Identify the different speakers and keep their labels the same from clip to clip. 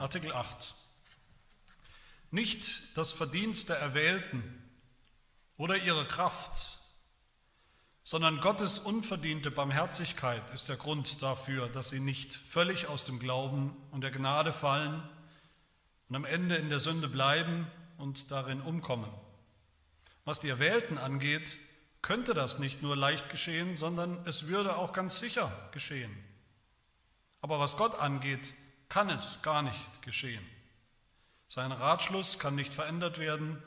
Speaker 1: Artikel 8. Nicht das Verdienst der Erwählten oder ihre Kraft, sondern Gottes unverdiente Barmherzigkeit ist der Grund dafür, dass sie nicht völlig aus dem Glauben und der Gnade fallen und am Ende in der Sünde bleiben und darin umkommen. Was die Erwählten angeht, könnte das nicht nur leicht geschehen, sondern es würde auch ganz sicher geschehen. Aber was Gott angeht, kann es gar nicht geschehen. Sein Ratschluss kann nicht verändert werden,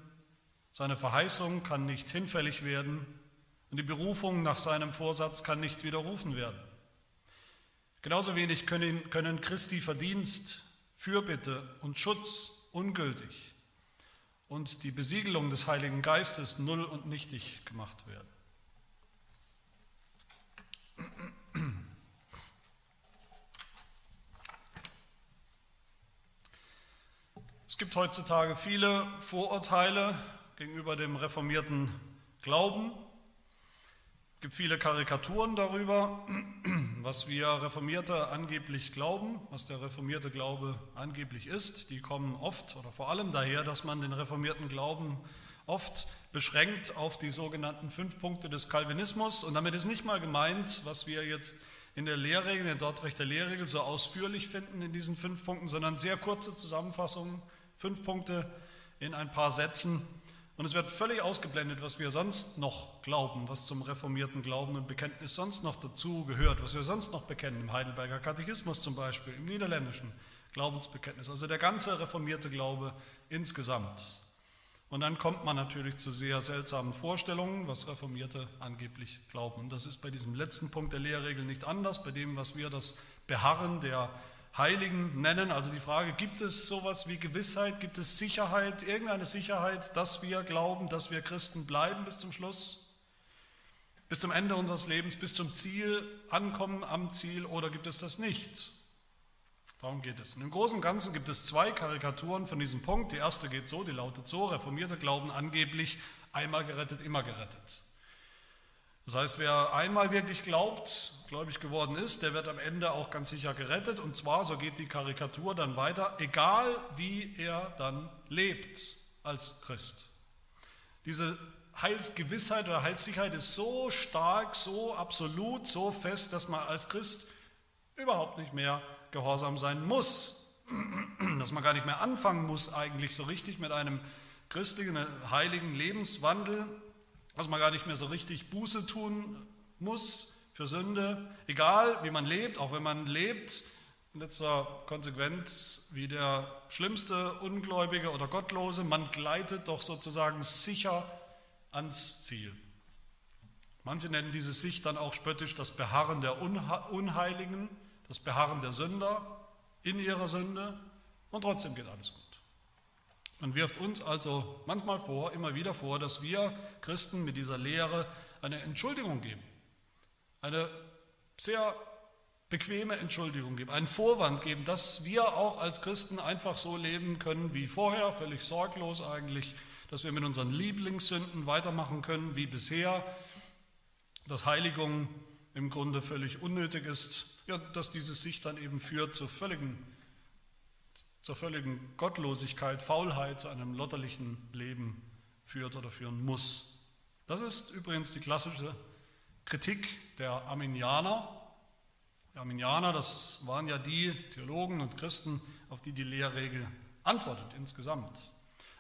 Speaker 1: seine Verheißung kann nicht hinfällig werden und die Berufung nach seinem Vorsatz kann nicht widerrufen werden. Genauso wenig können, können Christi Verdienst, Fürbitte und Schutz ungültig und die Besiegelung des Heiligen Geistes null und nichtig gemacht werden. Es gibt heutzutage viele Vorurteile gegenüber dem reformierten Glauben. Es gibt viele Karikaturen darüber, was wir Reformierte angeblich glauben, was der reformierte Glaube angeblich ist. Die kommen oft oder vor allem daher, dass man den reformierten Glauben oft beschränkt auf die sogenannten fünf Punkte des Calvinismus. Und damit ist nicht mal gemeint, was wir jetzt in der Lehrregel, in der Dortrechter Lehrregel so ausführlich finden in diesen fünf Punkten, sondern sehr kurze Zusammenfassungen Fünf Punkte in ein paar Sätzen. Und es wird völlig ausgeblendet, was wir sonst noch glauben, was zum reformierten Glauben und Bekenntnis sonst noch dazu gehört, was wir sonst noch bekennen, im Heidelberger Katechismus zum Beispiel, im niederländischen Glaubensbekenntnis, also der ganze reformierte Glaube insgesamt. Und dann kommt man natürlich zu sehr seltsamen Vorstellungen, was Reformierte angeblich glauben. Und das ist bei diesem letzten Punkt der Lehrregel nicht anders, bei dem, was wir das Beharren der Heiligen nennen. Also die Frage, gibt es sowas wie Gewissheit, gibt es Sicherheit, irgendeine Sicherheit, dass wir glauben, dass wir Christen bleiben bis zum Schluss, bis zum Ende unseres Lebens, bis zum Ziel, ankommen am Ziel oder gibt es das nicht? Darum geht es. Und Im Großen und Ganzen gibt es zwei Karikaturen von diesem Punkt. Die erste geht so, die lautet so, reformierte Glauben angeblich einmal gerettet, immer gerettet. Das heißt, wer einmal wirklich glaubt, gläubig geworden ist, der wird am Ende auch ganz sicher gerettet. Und zwar, so geht die Karikatur dann weiter, egal wie er dann lebt als Christ. Diese Heilsgewissheit oder Heilssicherheit ist so stark, so absolut, so fest, dass man als Christ überhaupt nicht mehr gehorsam sein muss. Dass man gar nicht mehr anfangen muss, eigentlich so richtig mit einem christlichen, heiligen Lebenswandel dass man gar nicht mehr so richtig Buße tun muss für Sünde, egal wie man lebt, auch wenn man lebt, in letzter Konsequenz wie der schlimmste Ungläubige oder Gottlose, man gleitet doch sozusagen sicher ans Ziel. Manche nennen diese Sicht dann auch spöttisch das Beharren der Unheiligen, das Beharren der Sünder in ihrer Sünde und trotzdem geht alles gut. Man wirft uns also manchmal vor, immer wieder vor, dass wir Christen mit dieser Lehre eine Entschuldigung geben. Eine sehr bequeme Entschuldigung geben, einen Vorwand geben, dass wir auch als Christen einfach so leben können wie vorher, völlig sorglos eigentlich, dass wir mit unseren Lieblingssünden weitermachen können wie bisher, dass Heiligung im Grunde völlig unnötig ist, ja, dass diese Sicht dann eben führt zu völligen zur völligen Gottlosigkeit, Faulheit, zu einem lotterlichen Leben führt oder führen muss. Das ist übrigens die klassische Kritik der Arminianer. Die Arminianer, das waren ja die Theologen und Christen, auf die die Lehrregel antwortet insgesamt.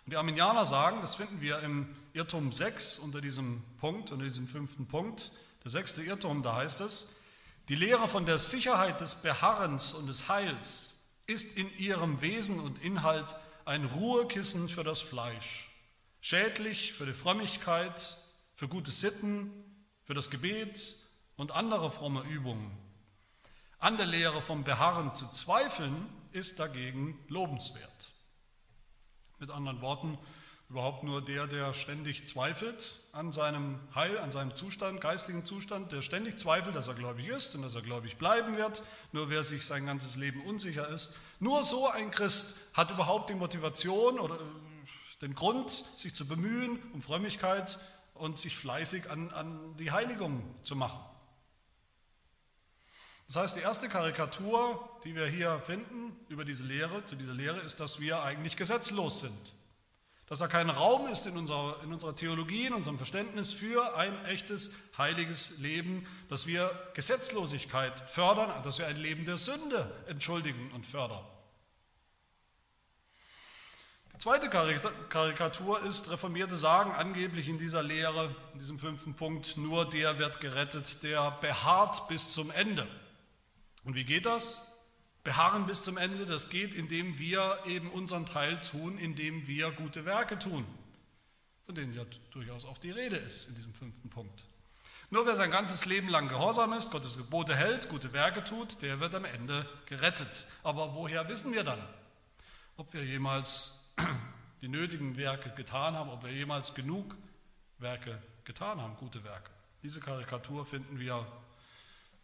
Speaker 1: Und die Arminianer sagen, das finden wir im Irrtum 6 unter diesem Punkt, unter diesem fünften Punkt, der sechste Irrtum, da heißt es, die Lehre von der Sicherheit des Beharrens und des Heils ist in ihrem Wesen und Inhalt ein Ruhekissen für das Fleisch, schädlich für die Frömmigkeit, für gute Sitten, für das Gebet und andere fromme Übungen. An der Lehre vom Beharren zu zweifeln ist dagegen lobenswert. Mit anderen Worten, Überhaupt nur der, der ständig zweifelt an seinem Heil, an seinem Zustand, geistlichen Zustand, der ständig zweifelt, dass er gläubig ist und dass er gläubig bleiben wird. Nur wer sich sein ganzes Leben unsicher ist. Nur so ein Christ hat überhaupt die Motivation oder äh, den Grund, sich zu bemühen um Frömmigkeit und sich fleißig an, an die Heiligung zu machen. Das heißt, die erste Karikatur, die wir hier finden über diese Lehre, zu dieser Lehre, ist, dass wir eigentlich gesetzlos sind. Dass da kein Raum ist in unserer, in unserer Theologie, in unserem Verständnis für ein echtes, heiliges Leben, dass wir Gesetzlosigkeit fördern, dass wir ein Leben der Sünde entschuldigen und fördern. Die zweite Karikatur ist, Reformierte sagen angeblich in dieser Lehre, in diesem fünften Punkt, nur der wird gerettet, der beharrt bis zum Ende. Und wie geht das? Beharren bis zum Ende, das geht, indem wir eben unseren Teil tun, indem wir gute Werke tun, von denen ja durchaus auch die Rede ist in diesem fünften Punkt. Nur wer sein ganzes Leben lang gehorsam ist, Gottes Gebote hält, gute Werke tut, der wird am Ende gerettet. Aber woher wissen wir dann, ob wir jemals die nötigen Werke getan haben, ob wir jemals genug Werke getan haben, gute Werke? Diese Karikatur finden wir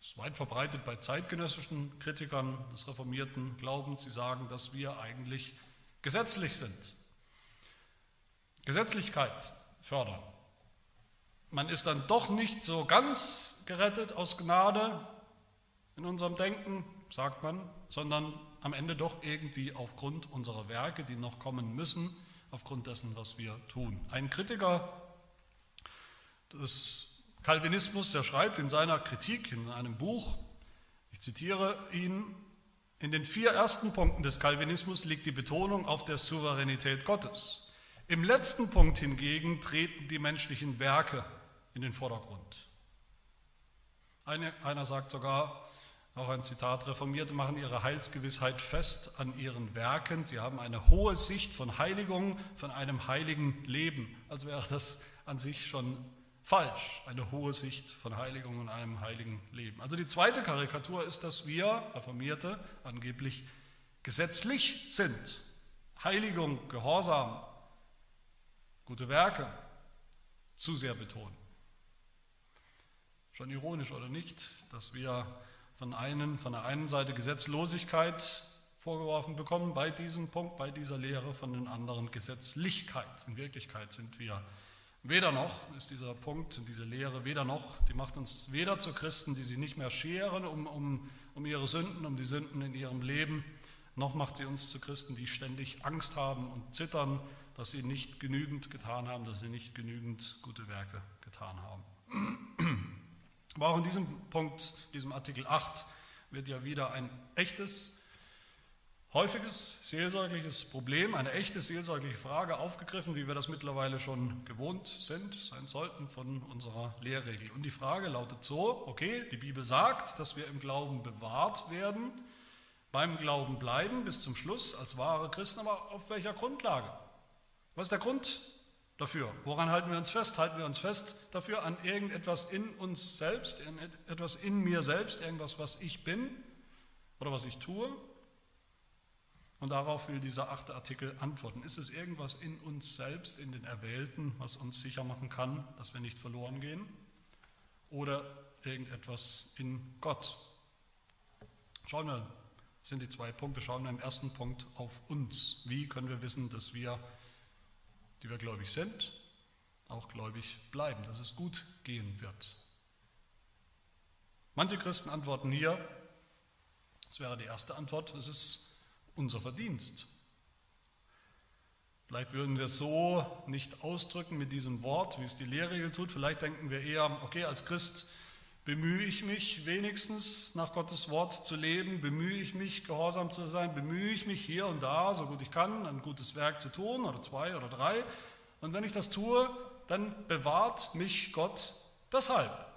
Speaker 1: ist weit verbreitet bei zeitgenössischen Kritikern des reformierten Glaubens. Sie sagen, dass wir eigentlich gesetzlich sind. Gesetzlichkeit fördern. Man ist dann doch nicht so ganz gerettet aus Gnade in unserem Denken, sagt man, sondern am Ende doch irgendwie aufgrund unserer Werke, die noch kommen müssen, aufgrund dessen, was wir tun. Ein Kritiker des Calvinismus, der schreibt in seiner Kritik in einem Buch, ich zitiere ihn, in den vier ersten Punkten des Calvinismus liegt die Betonung auf der Souveränität Gottes. Im letzten Punkt hingegen treten die menschlichen Werke in den Vordergrund. Eine, einer sagt sogar, auch ein Zitat, Reformierte machen ihre Heilsgewissheit fest an ihren Werken. Sie haben eine hohe Sicht von Heiligung, von einem heiligen Leben. Als wäre das an sich schon falsch, eine hohe Sicht von Heiligung und einem heiligen Leben. Also die zweite Karikatur ist, dass wir, Reformierte, angeblich gesetzlich sind. Heiligung, Gehorsam, gute Werke zu sehr betonen. Schon ironisch oder nicht, dass wir von, einen, von der einen Seite Gesetzlosigkeit vorgeworfen bekommen bei diesem Punkt, bei dieser Lehre, von den anderen Gesetzlichkeit. In Wirklichkeit sind wir Weder noch ist dieser Punkt, diese Lehre, weder noch, die macht uns weder zu Christen, die sich nicht mehr scheren um, um, um ihre Sünden, um die Sünden in ihrem Leben, noch macht sie uns zu Christen, die ständig Angst haben und zittern, dass sie nicht genügend getan haben, dass sie nicht genügend gute Werke getan haben. Aber auch in diesem Punkt, diesem Artikel 8, wird ja wieder ein echtes häufiges seelsorgliches Problem, eine echte seelsorgliche Frage aufgegriffen, wie wir das mittlerweile schon gewohnt sind, sein sollten von unserer Lehrregel. Und die Frage lautet so, okay, die Bibel sagt, dass wir im Glauben bewahrt werden, beim Glauben bleiben bis zum Schluss als wahre Christen, aber auf welcher Grundlage? Was ist der Grund dafür? Woran halten wir uns fest? Halten wir uns fest dafür an irgendetwas in uns selbst, etwas in mir selbst, irgendwas, was ich bin oder was ich tue? Und darauf will dieser achte Artikel antworten. Ist es irgendwas in uns selbst, in den Erwählten, was uns sicher machen kann, dass wir nicht verloren gehen? Oder irgendetwas in Gott? Schauen wir, das sind die zwei Punkte, schauen wir im ersten Punkt auf uns. Wie können wir wissen, dass wir, die wir gläubig sind, auch gläubig bleiben, dass es gut gehen wird? Manche Christen antworten hier, das wäre die erste Antwort, es ist unser Verdienst. Vielleicht würden wir es so nicht ausdrücken mit diesem Wort, wie es die Lehrregel tut. Vielleicht denken wir eher, okay, als Christ bemühe ich mich wenigstens nach Gottes Wort zu leben, bemühe ich mich gehorsam zu sein, bemühe ich mich hier und da, so gut ich kann, ein gutes Werk zu tun oder zwei oder drei. Und wenn ich das tue, dann bewahrt mich Gott deshalb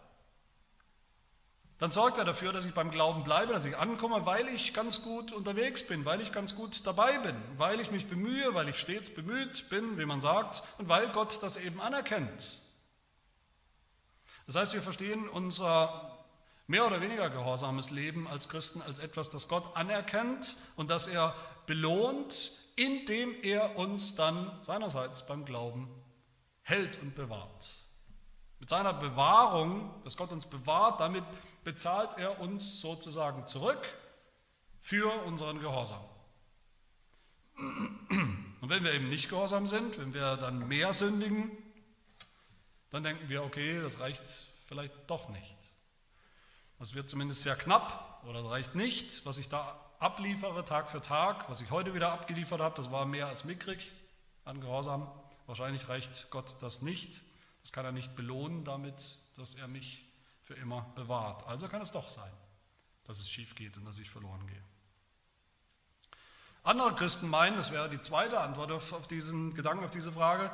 Speaker 1: dann sorgt er dafür, dass ich beim Glauben bleibe, dass ich ankomme, weil ich ganz gut unterwegs bin, weil ich ganz gut dabei bin, weil ich mich bemühe, weil ich stets bemüht bin, wie man sagt, und weil Gott das eben anerkennt. Das heißt, wir verstehen unser mehr oder weniger gehorsames Leben als Christen als etwas, das Gott anerkennt und das er belohnt, indem er uns dann seinerseits beim Glauben hält und bewahrt. Mit seiner Bewahrung, dass Gott uns bewahrt, damit bezahlt er uns sozusagen zurück für unseren Gehorsam. Und wenn wir eben nicht gehorsam sind, wenn wir dann mehr sündigen, dann denken wir, okay, das reicht vielleicht doch nicht. Das wird zumindest sehr knapp oder reicht nicht. Was ich da abliefere, Tag für Tag, was ich heute wieder abgeliefert habe, das war mehr als mickrig an Gehorsam. Wahrscheinlich reicht Gott das nicht. Das kann er nicht belohnen damit, dass er mich für immer bewahrt. Also kann es doch sein, dass es schief geht und dass ich verloren gehe. Andere Christen meinen, das wäre die zweite Antwort auf, diesen Gedanken, auf diese Frage,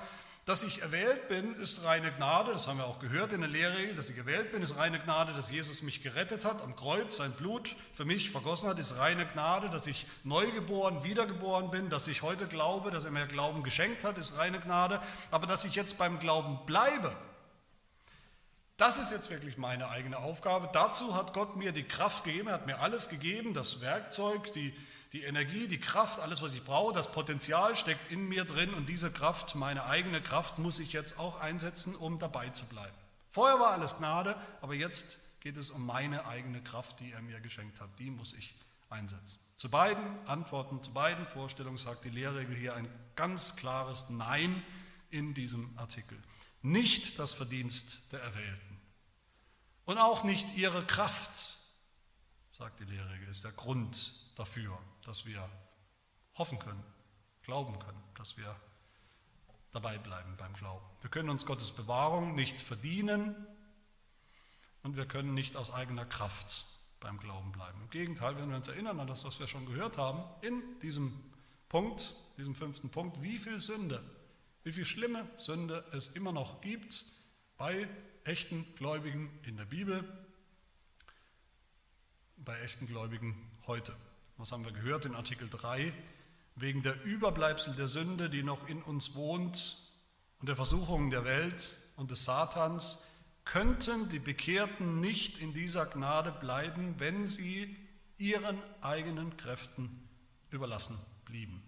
Speaker 1: dass ich erwählt bin, ist reine Gnade, das haben wir auch gehört in der Lehrregel, dass ich erwählt bin, ist reine Gnade, dass Jesus mich gerettet hat am Kreuz, sein Blut für mich vergossen hat, ist reine Gnade, dass ich neugeboren, wiedergeboren bin, dass ich heute glaube, dass er mir Glauben geschenkt hat, ist reine Gnade, aber dass ich jetzt beim Glauben bleibe, das ist jetzt wirklich meine eigene Aufgabe. Dazu hat Gott mir die Kraft gegeben, er hat mir alles gegeben, das Werkzeug, die, die Energie, die Kraft, alles, was ich brauche, das Potenzial steckt in mir drin und diese Kraft, meine eigene Kraft, muss ich jetzt auch einsetzen, um dabei zu bleiben. Vorher war alles Gnade, aber jetzt geht es um meine eigene Kraft, die er mir geschenkt hat. Die muss ich einsetzen. Zu beiden Antworten, zu beiden Vorstellungen sagt die Lehrregel hier ein ganz klares Nein in diesem Artikel. Nicht das Verdienst der Erwählten und auch nicht ihre Kraft, sagt die Lehrregel, ist der Grund dafür, dass wir hoffen können, glauben können, dass wir dabei bleiben beim Glauben. Wir können uns Gottes Bewahrung nicht verdienen und wir können nicht aus eigener Kraft beim Glauben bleiben. Im Gegenteil, wenn wir uns erinnern an das, was wir schon gehört haben, in diesem Punkt, diesem fünften Punkt, wie viel Sünde, wie viel schlimme Sünde es immer noch gibt bei echten Gläubigen in der Bibel, bei echten Gläubigen heute. Was haben wir gehört in Artikel 3? Wegen der Überbleibsel der Sünde, die noch in uns wohnt und der Versuchungen der Welt und des Satans, könnten die Bekehrten nicht in dieser Gnade bleiben, wenn sie ihren eigenen Kräften überlassen blieben.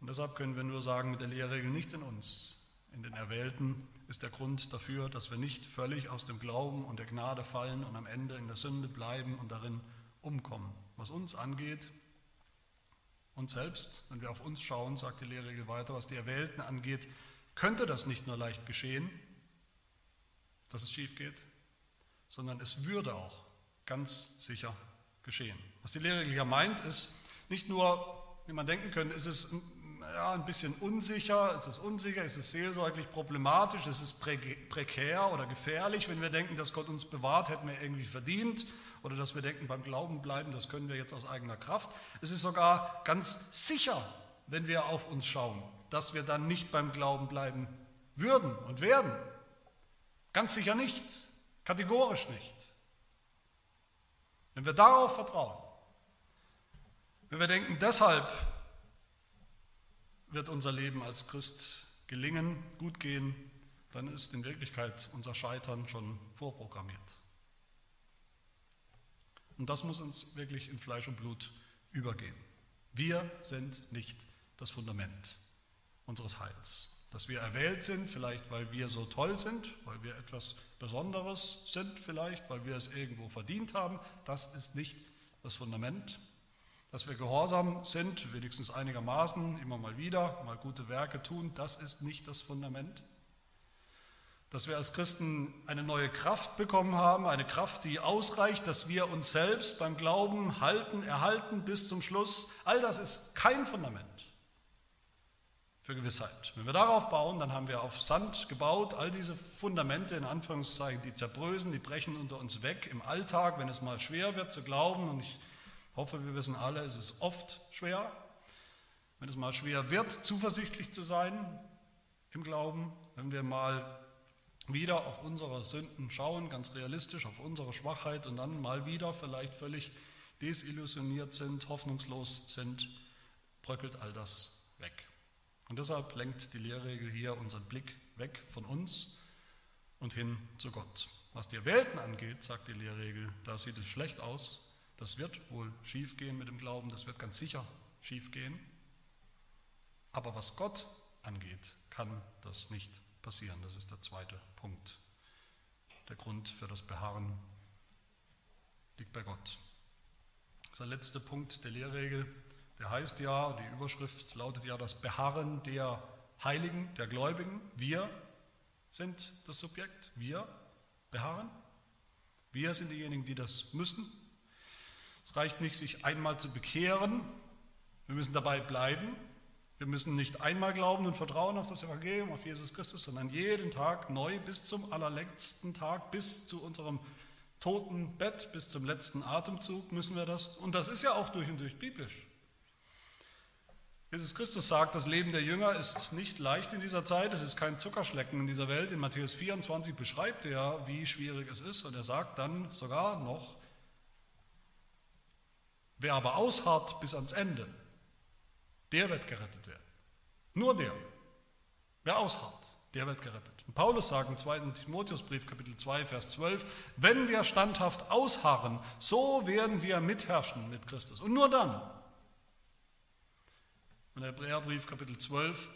Speaker 1: Und deshalb können wir nur sagen mit der Lehrregel nichts in uns, in den Erwählten, ist der Grund dafür, dass wir nicht völlig aus dem Glauben und der Gnade fallen und am Ende in der Sünde bleiben und darin umkommen. Was uns angeht, uns selbst, wenn wir auf uns schauen, sagt die Lehrregel weiter, was die Erwählten angeht, könnte das nicht nur leicht geschehen, dass es schief geht, sondern es würde auch ganz sicher geschehen. Was die Lehrregel hier meint, ist nicht nur, wie man denken könnte, ist es ja, ein bisschen unsicher, es ist unsicher, es ist seelsorglich problematisch, es ist prekär oder gefährlich, wenn wir denken, dass Gott uns bewahrt, hätten wir irgendwie verdient oder dass wir denken, beim Glauben bleiben, das können wir jetzt aus eigener Kraft. Es ist sogar ganz sicher, wenn wir auf uns schauen, dass wir dann nicht beim Glauben bleiben würden und werden. Ganz sicher nicht, kategorisch nicht. Wenn wir darauf vertrauen, wenn wir denken, deshalb wird unser Leben als Christ gelingen, gut gehen, dann ist in Wirklichkeit unser Scheitern schon vorprogrammiert. Und das muss uns wirklich in Fleisch und Blut übergehen. Wir sind nicht das Fundament unseres Heils. Dass wir erwählt sind, vielleicht weil wir so toll sind, weil wir etwas Besonderes sind, vielleicht weil wir es irgendwo verdient haben, das ist nicht das Fundament. Dass wir gehorsam sind, wenigstens einigermaßen, immer mal wieder, mal gute Werke tun, das ist nicht das Fundament dass wir als Christen eine neue Kraft bekommen haben, eine Kraft, die ausreicht, dass wir uns selbst beim Glauben halten, erhalten bis zum Schluss. All das ist kein Fundament für Gewissheit. Wenn wir darauf bauen, dann haben wir auf Sand gebaut, all diese Fundamente in Anführungszeichen, die zerbrösen, die brechen unter uns weg im Alltag, wenn es mal schwer wird zu glauben. Und ich hoffe, wir wissen alle, es ist oft schwer. Wenn es mal schwer wird, zuversichtlich zu sein im Glauben, wenn wir mal wieder auf unsere Sünden schauen, ganz realistisch auf unsere Schwachheit und dann mal wieder vielleicht völlig desillusioniert sind, hoffnungslos sind, bröckelt all das weg. Und deshalb lenkt die Lehrregel hier unseren Blick weg von uns und hin zu Gott. Was die Erwählten angeht, sagt die Lehrregel, da sieht es schlecht aus. Das wird wohl schiefgehen mit dem Glauben, das wird ganz sicher schiefgehen. Aber was Gott angeht, kann das nicht passieren. Das ist der zweite Punkt. Der Grund für das Beharren liegt bei Gott. Der letzte Punkt der Lehrregel. Der heißt ja, die Überschrift lautet ja das Beharren der Heiligen, der Gläubigen. Wir sind das Subjekt, wir beharren. Wir sind diejenigen, die das müssen. Es reicht nicht, sich einmal zu bekehren. Wir müssen dabei bleiben. Wir müssen nicht einmal glauben und vertrauen auf das Evangelium, auf Jesus Christus, sondern jeden Tag neu bis zum allerletzten Tag, bis zu unserem toten Bett, bis zum letzten Atemzug müssen wir das. Und das ist ja auch durch und durch biblisch. Jesus Christus sagt, das Leben der Jünger ist nicht leicht in dieser Zeit, es ist kein Zuckerschlecken in dieser Welt. In Matthäus 24 beschreibt er, wie schwierig es ist und er sagt dann sogar noch, wer aber ausharrt bis ans Ende, der wird gerettet werden. Nur der. Wer ausharrt, der wird gerettet. Und Paulus sagt im 2. Timotheusbrief, Kapitel 2, Vers 12, wenn wir standhaft ausharren, so werden wir mitherrschen mit Christus. Und nur dann. Und der Hebräerbrief, Kapitel 12,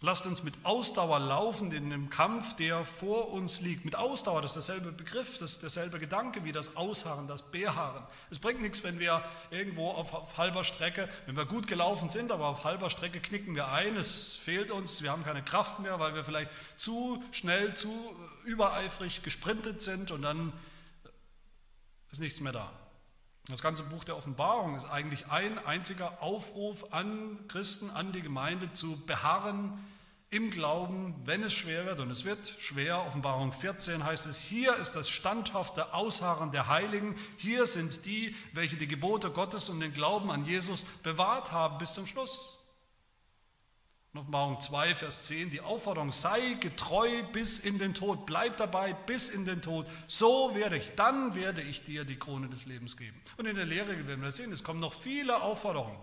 Speaker 1: Lasst uns mit Ausdauer laufen in dem Kampf, der vor uns liegt. Mit Ausdauer, das ist derselbe Begriff, das ist derselbe Gedanke wie das Ausharren, das Beharren. Es bringt nichts, wenn wir irgendwo auf, auf, halber Strecke, wenn wir gut gelaufen sind, aber auf halber Strecke knicken wir ein, es fehlt uns, wir haben keine Kraft mehr, weil wir vielleicht zu schnell, zu übereifrig gesprintet sind und dann ist nichts mehr da. Das ganze Buch der Offenbarung ist eigentlich ein einziger Aufruf an Christen, an die Gemeinde zu beharren im Glauben, wenn es schwer wird. Und es wird schwer. Offenbarung 14 heißt es, hier ist das standhafte Ausharren der Heiligen. Hier sind die, welche die Gebote Gottes und den Glauben an Jesus bewahrt haben bis zum Schluss. Offenbarung 2, Vers 10, die Aufforderung, sei getreu bis in den Tod, bleib dabei bis in den Tod, so werde ich, dann werde ich dir die Krone des Lebens geben. Und in der Lehre werden wir sehen, es kommen noch viele Aufforderungen.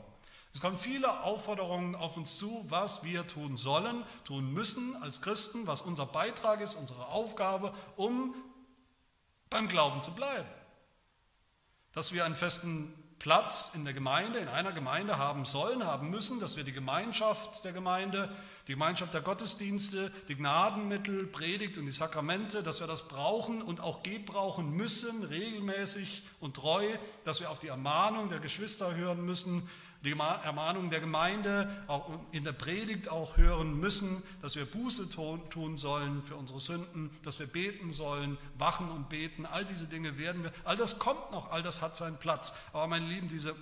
Speaker 1: Es kommen viele Aufforderungen auf uns zu, was wir tun sollen, tun müssen als Christen, was unser Beitrag ist, unsere Aufgabe, um beim Glauben zu bleiben. Dass wir einen festen Platz in der Gemeinde, in einer Gemeinde haben sollen, haben müssen, dass wir die Gemeinschaft der Gemeinde, die Gemeinschaft der Gottesdienste, die Gnadenmittel, Predigt und die Sakramente, dass wir das brauchen und auch gebrauchen müssen, regelmäßig und treu, dass wir auf die Ermahnung der Geschwister hören müssen, die Ermahnung der Gemeinde auch in der Predigt auch hören müssen, dass wir Buße tun sollen für unsere Sünden, dass wir beten sollen, wachen und beten. All diese Dinge werden wir, all das kommt noch, all das hat seinen Platz. Aber meine Lieben, diese,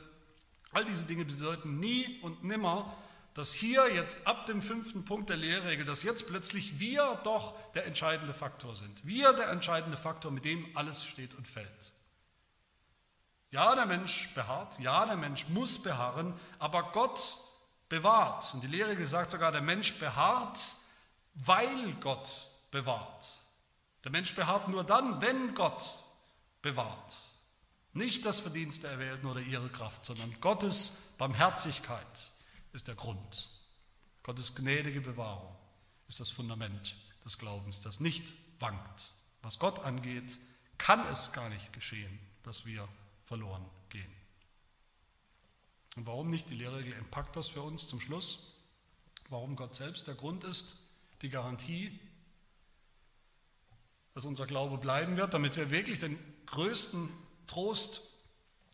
Speaker 1: all diese Dinge bedeuten nie und nimmer, dass hier jetzt ab dem fünften Punkt der Lehrregel, dass jetzt plötzlich wir doch der entscheidende Faktor sind. Wir der entscheidende Faktor, mit dem alles steht und fällt. Ja, der Mensch beharrt, ja, der Mensch muss beharren, aber Gott bewahrt. Und die Lehre sagt sogar, der Mensch beharrt, weil Gott bewahrt. Der Mensch beharrt nur dann, wenn Gott bewahrt. Nicht das Verdienst der Erwählten oder ihre Kraft, sondern Gottes Barmherzigkeit ist der Grund. Gottes gnädige Bewahrung ist das Fundament des Glaubens, das nicht wankt. Was Gott angeht, kann es gar nicht geschehen, dass wir verloren gehen. Und warum nicht die Lehrregel Impactos für uns zum Schluss? Warum Gott selbst der Grund ist, die Garantie, dass unser Glaube bleiben wird, damit wir wirklich den größten Trost,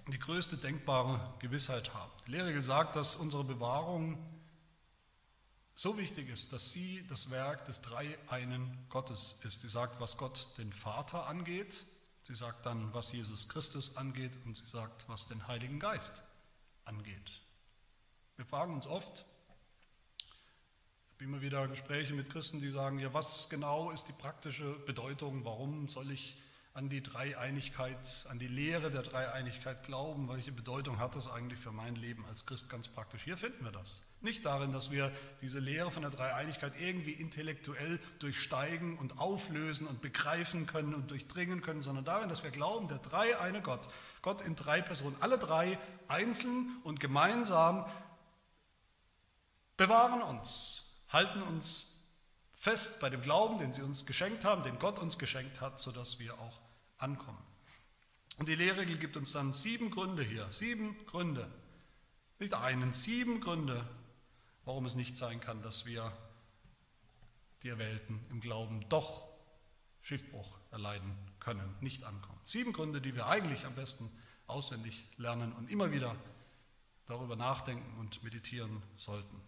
Speaker 1: die größte denkbare Gewissheit haben. Die Lehrregel sagt, dass unsere Bewahrung so wichtig ist, dass sie das Werk des Dreieinen Gottes ist. Sie sagt, was Gott den Vater angeht, Sie sagt dann, was Jesus Christus angeht und sie sagt, was den Heiligen Geist angeht. Wir fragen uns oft, ich habe immer wieder Gespräche mit Christen, die sagen, ja, was genau ist die praktische Bedeutung, warum soll ich an die Dreieinigkeit, an die Lehre der Dreieinigkeit glauben. Welche Bedeutung hat das eigentlich für mein Leben als Christ ganz praktisch? Hier finden wir das. Nicht darin, dass wir diese Lehre von der Dreieinigkeit irgendwie intellektuell durchsteigen und auflösen und begreifen können und durchdringen können, sondern darin, dass wir glauben, der dreieine Gott, Gott in drei Personen, alle drei einzeln und gemeinsam bewahren uns, halten uns fest bei dem Glauben, den sie uns geschenkt haben, den Gott uns geschenkt hat, sodass wir auch ankommen. Und die Lehrregel gibt uns dann sieben Gründe hier, sieben Gründe, nicht einen, sieben Gründe, warum es nicht sein kann, dass wir die Erwählten im Glauben doch Schiffbruch erleiden können, nicht ankommen. Sieben Gründe, die wir eigentlich am besten auswendig lernen und immer wieder darüber nachdenken und meditieren sollten.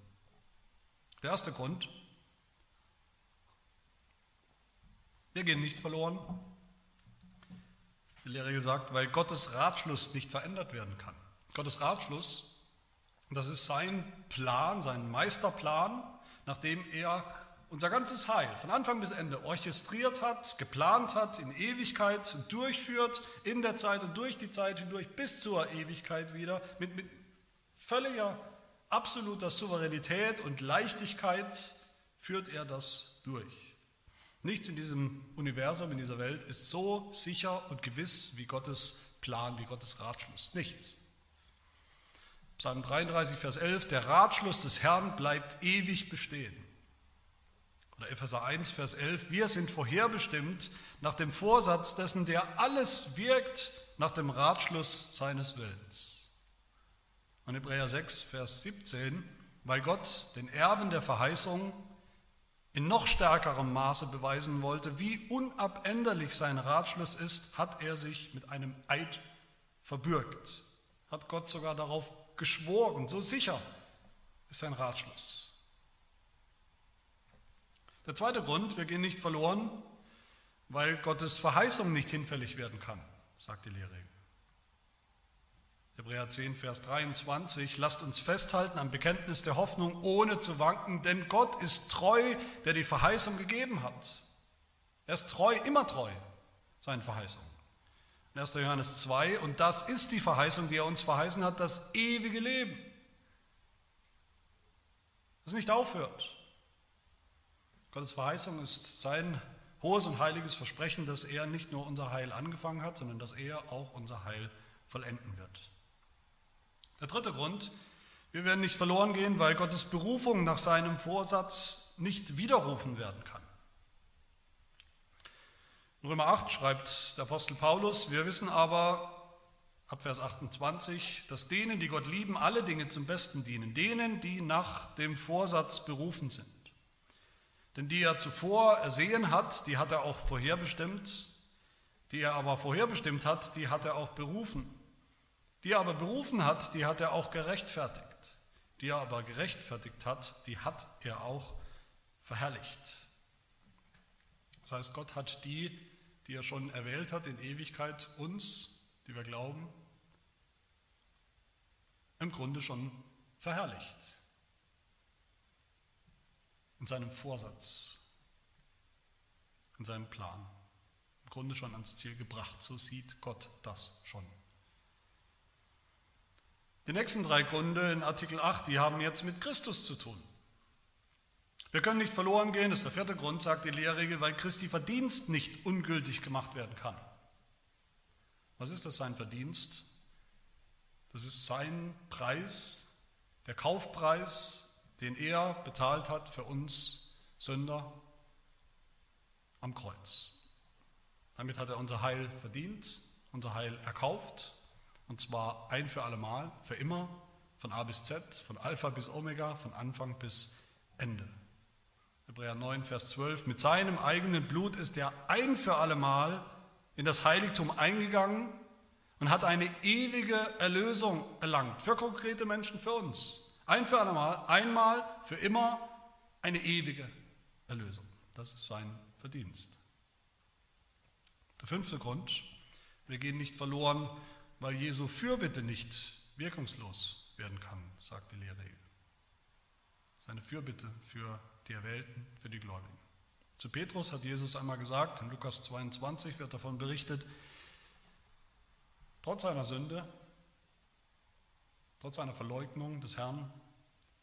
Speaker 1: Der erste Grund, wir gehen nicht verloren, Die Lehre gesagt, weil Gottes Ratschluss nicht verändert werden kann. Gottes Ratschluss, das ist sein Plan, sein Meisterplan, nachdem er unser ganzes Heil von Anfang bis Ende orchestriert hat, geplant hat, in Ewigkeit durchführt, in der Zeit und durch die Zeit hindurch bis zur Ewigkeit wieder, mit, mit völliger, absoluter Souveränität und Leichtigkeit führt er das durch. Nichts in diesem Universum, in dieser Welt ist so sicher und gewiss wie Gottes Plan, wie Gottes Ratschluss. Nichts. Psalm 33, Vers 11, der Ratschluss des Herrn bleibt ewig bestehen. Oder Epheser 1, Vers 11, wir sind vorherbestimmt nach dem Vorsatz dessen, der alles wirkt nach dem Ratschluss seines Willens. Und Hebräer 6, Vers 17, weil Gott den Erben der Verheißung in noch stärkerem Maße beweisen wollte, wie unabänderlich sein Ratschluss ist, hat er sich mit einem Eid verbürgt. Hat Gott sogar darauf geschworen, so sicher ist sein Ratschluss. Der zweite Grund, wir gehen nicht verloren, weil Gottes Verheißung nicht hinfällig werden kann, sagt die Lehre. Hebräer 10, Vers 23, lasst uns festhalten am Bekenntnis der Hoffnung, ohne zu wanken, denn Gott ist treu, der die Verheißung gegeben hat. Er ist treu, immer treu, seinen Verheißungen. 1. Johannes 2, und das ist die Verheißung, die er uns verheißen hat, das ewige Leben, das nicht aufhört. Gottes Verheißung ist sein hohes und heiliges Versprechen, dass er nicht nur unser Heil angefangen hat, sondern dass er auch unser Heil vollenden wird. Der dritte Grund, wir werden nicht verloren gehen, weil Gottes Berufung nach seinem Vorsatz nicht widerrufen werden kann. In Römer 8 schreibt der Apostel Paulus, wir wissen aber, ab Vers 28, dass denen, die Gott lieben, alle Dinge zum Besten dienen, denen, die nach dem Vorsatz berufen sind. Denn die er zuvor ersehen hat, die hat er auch vorherbestimmt. Die er aber vorherbestimmt hat, die hat er auch berufen. Die er aber berufen hat, die hat er auch gerechtfertigt. Die er aber gerechtfertigt hat, die hat er auch verherrlicht. Das heißt, Gott hat die, die er schon erwählt hat in Ewigkeit, uns, die wir glauben, im Grunde schon verherrlicht in seinem Vorsatz, in seinem Plan. Im Grunde schon ans Ziel gebracht. So sieht Gott das schon. Die nächsten drei Gründe in Artikel 8, die haben jetzt mit Christus zu tun. Wir können nicht verloren gehen, das ist der vierte Grund, sagt die Lehrregel, weil Christi Verdienst nicht ungültig gemacht werden kann. Was ist das sein Verdienst? Das ist sein Preis, der Kaufpreis den er bezahlt hat für uns Sünder am Kreuz. Damit hat er unser Heil verdient, unser Heil erkauft, und zwar ein für allemal, für immer, von A bis Z, von Alpha bis Omega, von Anfang bis Ende. Hebräer 9, Vers 12, mit seinem eigenen Blut ist er ein für allemal in das Heiligtum eingegangen und hat eine ewige Erlösung erlangt, für konkrete Menschen, für uns. Ein für allemal, einmal, für immer eine ewige Erlösung. Das ist sein Verdienst. Der fünfte Grund, wir gehen nicht verloren, weil Jesu Fürbitte nicht wirkungslos werden kann, sagt die Lehrregel. Seine Fürbitte für die Erwählten, für die Gläubigen. Zu Petrus hat Jesus einmal gesagt, in Lukas 22 wird davon berichtet, trotz seiner Sünde trotz einer Verleugnung des Herrn.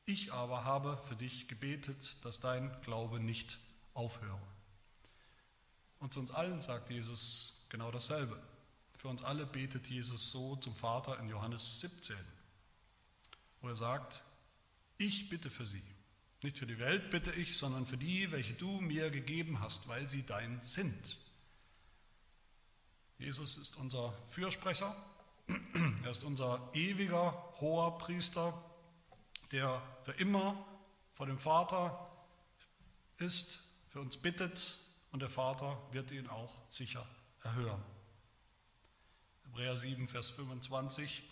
Speaker 1: Ich aber habe für dich gebetet, dass dein Glaube nicht aufhöre. Und zu uns allen sagt Jesus genau dasselbe. Für uns alle betet Jesus so zum Vater in Johannes 17, wo er sagt, ich bitte für sie. Nicht für die Welt bitte ich, sondern für die, welche du mir gegeben hast, weil sie dein sind. Jesus ist unser Fürsprecher, er ist unser ewiger hoher Priester, der für immer vor dem Vater ist, für uns bittet und der Vater wird ihn auch sicher erhören. Hebräer 7, Vers 25.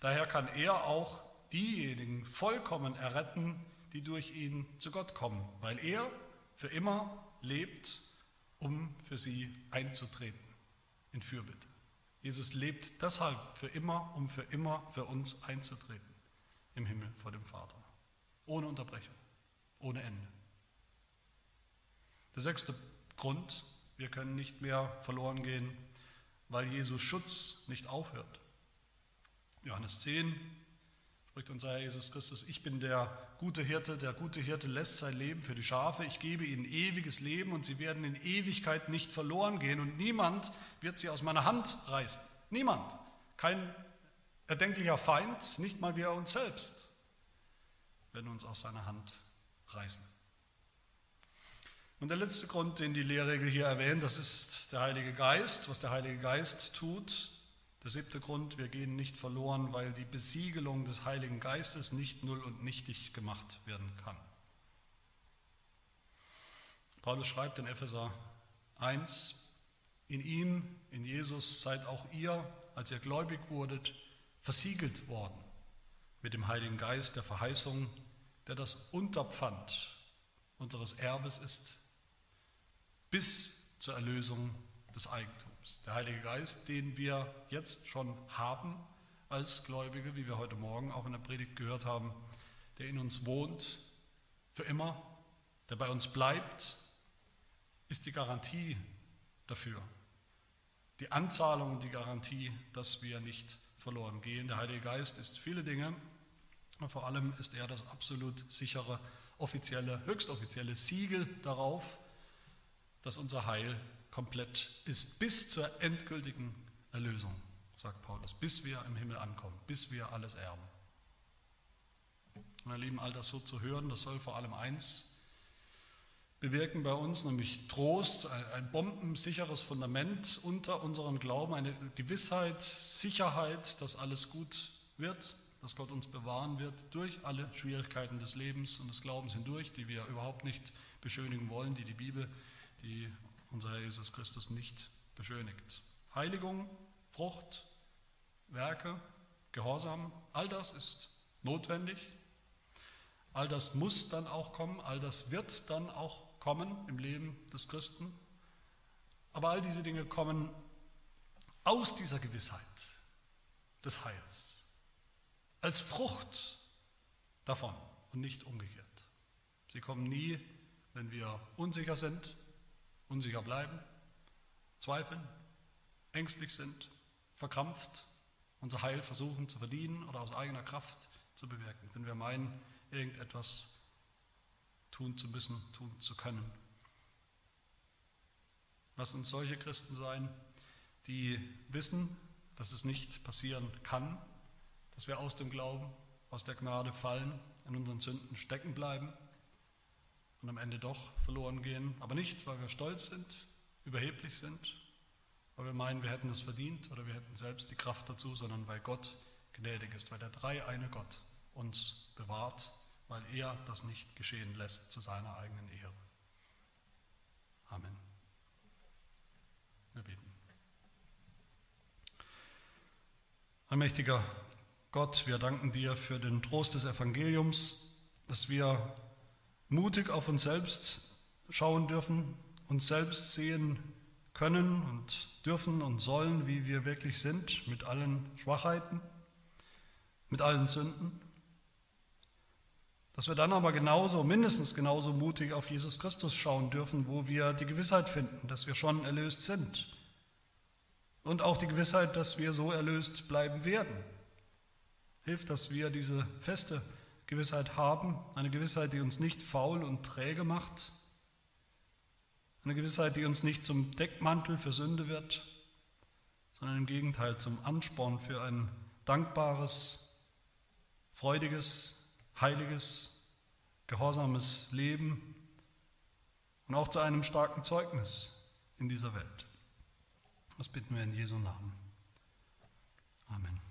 Speaker 1: Daher kann er auch diejenigen vollkommen erretten, die durch ihn zu Gott kommen, weil er für immer lebt, um für sie einzutreten. in Fürbitte. Jesus lebt deshalb für immer, um für immer für uns einzutreten im Himmel vor dem Vater. Ohne Unterbrechung, ohne Ende. Der sechste Grund, wir können nicht mehr verloren gehen, weil Jesus Schutz nicht aufhört. Johannes 10 spricht unser Herr Jesus Christus, ich bin der gute Hirte, der gute Hirte lässt sein Leben für die Schafe, ich gebe ihnen ewiges Leben und sie werden in Ewigkeit nicht verloren gehen und niemand wird sie aus meiner Hand reißen. Niemand. Kein erdenklicher Feind, nicht mal wir uns selbst, werden uns aus seiner Hand reißen. Und der letzte Grund, den die Lehrregel hier erwähnt, das ist der Heilige Geist, was der Heilige Geist tut. Der siebte Grund, wir gehen nicht verloren, weil die Besiegelung des Heiligen Geistes nicht null und nichtig gemacht werden kann. Paulus schreibt in Epheser 1, in ihm, in Jesus seid auch ihr, als ihr gläubig wurdet, versiegelt worden mit dem Heiligen Geist der Verheißung, der das Unterpfand unseres Erbes ist, bis zur Erlösung des Eigentums. Der Heilige Geist, den wir jetzt schon haben als Gläubige, wie wir heute Morgen auch in der Predigt gehört haben, der in uns wohnt, für immer, der bei uns bleibt, ist die Garantie dafür. Die Anzahlung die Garantie, dass wir nicht verloren gehen. Der Heilige Geist ist viele Dinge, aber vor allem ist er das absolut sichere, offizielle, höchstoffizielle Siegel darauf, dass unser Heil komplett ist, bis zur endgültigen Erlösung, sagt Paulus, bis wir im Himmel ankommen, bis wir alles erben. Meine Lieben, all das so zu hören, das soll vor allem eins bewirken bei uns, nämlich Trost, ein bombensicheres Fundament unter unserem Glauben, eine Gewissheit, Sicherheit, dass alles gut wird, dass Gott uns bewahren wird durch alle Schwierigkeiten des Lebens und des Glaubens hindurch, die wir überhaupt nicht beschönigen wollen, die die Bibel, die unser Herr Jesus Christus nicht beschönigt. Heiligung, Frucht, Werke, Gehorsam, all das ist notwendig. All das muss dann auch kommen, all das wird dann auch kommen im Leben des Christen. Aber all diese Dinge kommen aus dieser Gewissheit des Heils, als Frucht davon und nicht umgekehrt. Sie kommen nie, wenn wir unsicher sind, unsicher bleiben, zweifeln, ängstlich sind, verkrampft, unser Heil versuchen zu verdienen oder aus eigener Kraft zu bewirken, wenn wir meinen, irgendetwas tun zu müssen, tun zu können. Lass uns solche Christen sein, die wissen, dass es nicht passieren kann, dass wir aus dem Glauben, aus der Gnade fallen, in unseren Sünden stecken bleiben und am Ende doch verloren gehen. Aber nicht, weil wir stolz sind, überheblich sind, weil wir meinen, wir hätten es verdient oder wir hätten selbst die Kraft dazu, sondern weil Gott gnädig ist, weil der dreieine Gott uns bewahrt, weil er das nicht geschehen lässt zu seiner eigenen Ehre. Amen. Wir beten. Allmächtiger Gott, wir danken dir für den Trost des Evangeliums, dass wir mutig auf uns selbst schauen dürfen, uns selbst sehen können und dürfen und sollen, wie wir wirklich sind, mit allen Schwachheiten, mit allen Sünden. Dass wir dann aber genauso, mindestens genauso mutig auf Jesus Christus schauen dürfen, wo wir die Gewissheit finden, dass wir schon erlöst sind. Und auch die Gewissheit, dass wir so erlöst bleiben werden. Hilft, dass wir diese feste Gewissheit haben, eine Gewissheit, die uns nicht faul und träge macht, eine Gewissheit, die uns nicht zum Deckmantel für Sünde wird, sondern im Gegenteil zum Ansporn für ein dankbares, freudiges, heiliges, gehorsames Leben und auch zu einem starken Zeugnis in dieser Welt. Das bitten wir in Jesu Namen. Amen.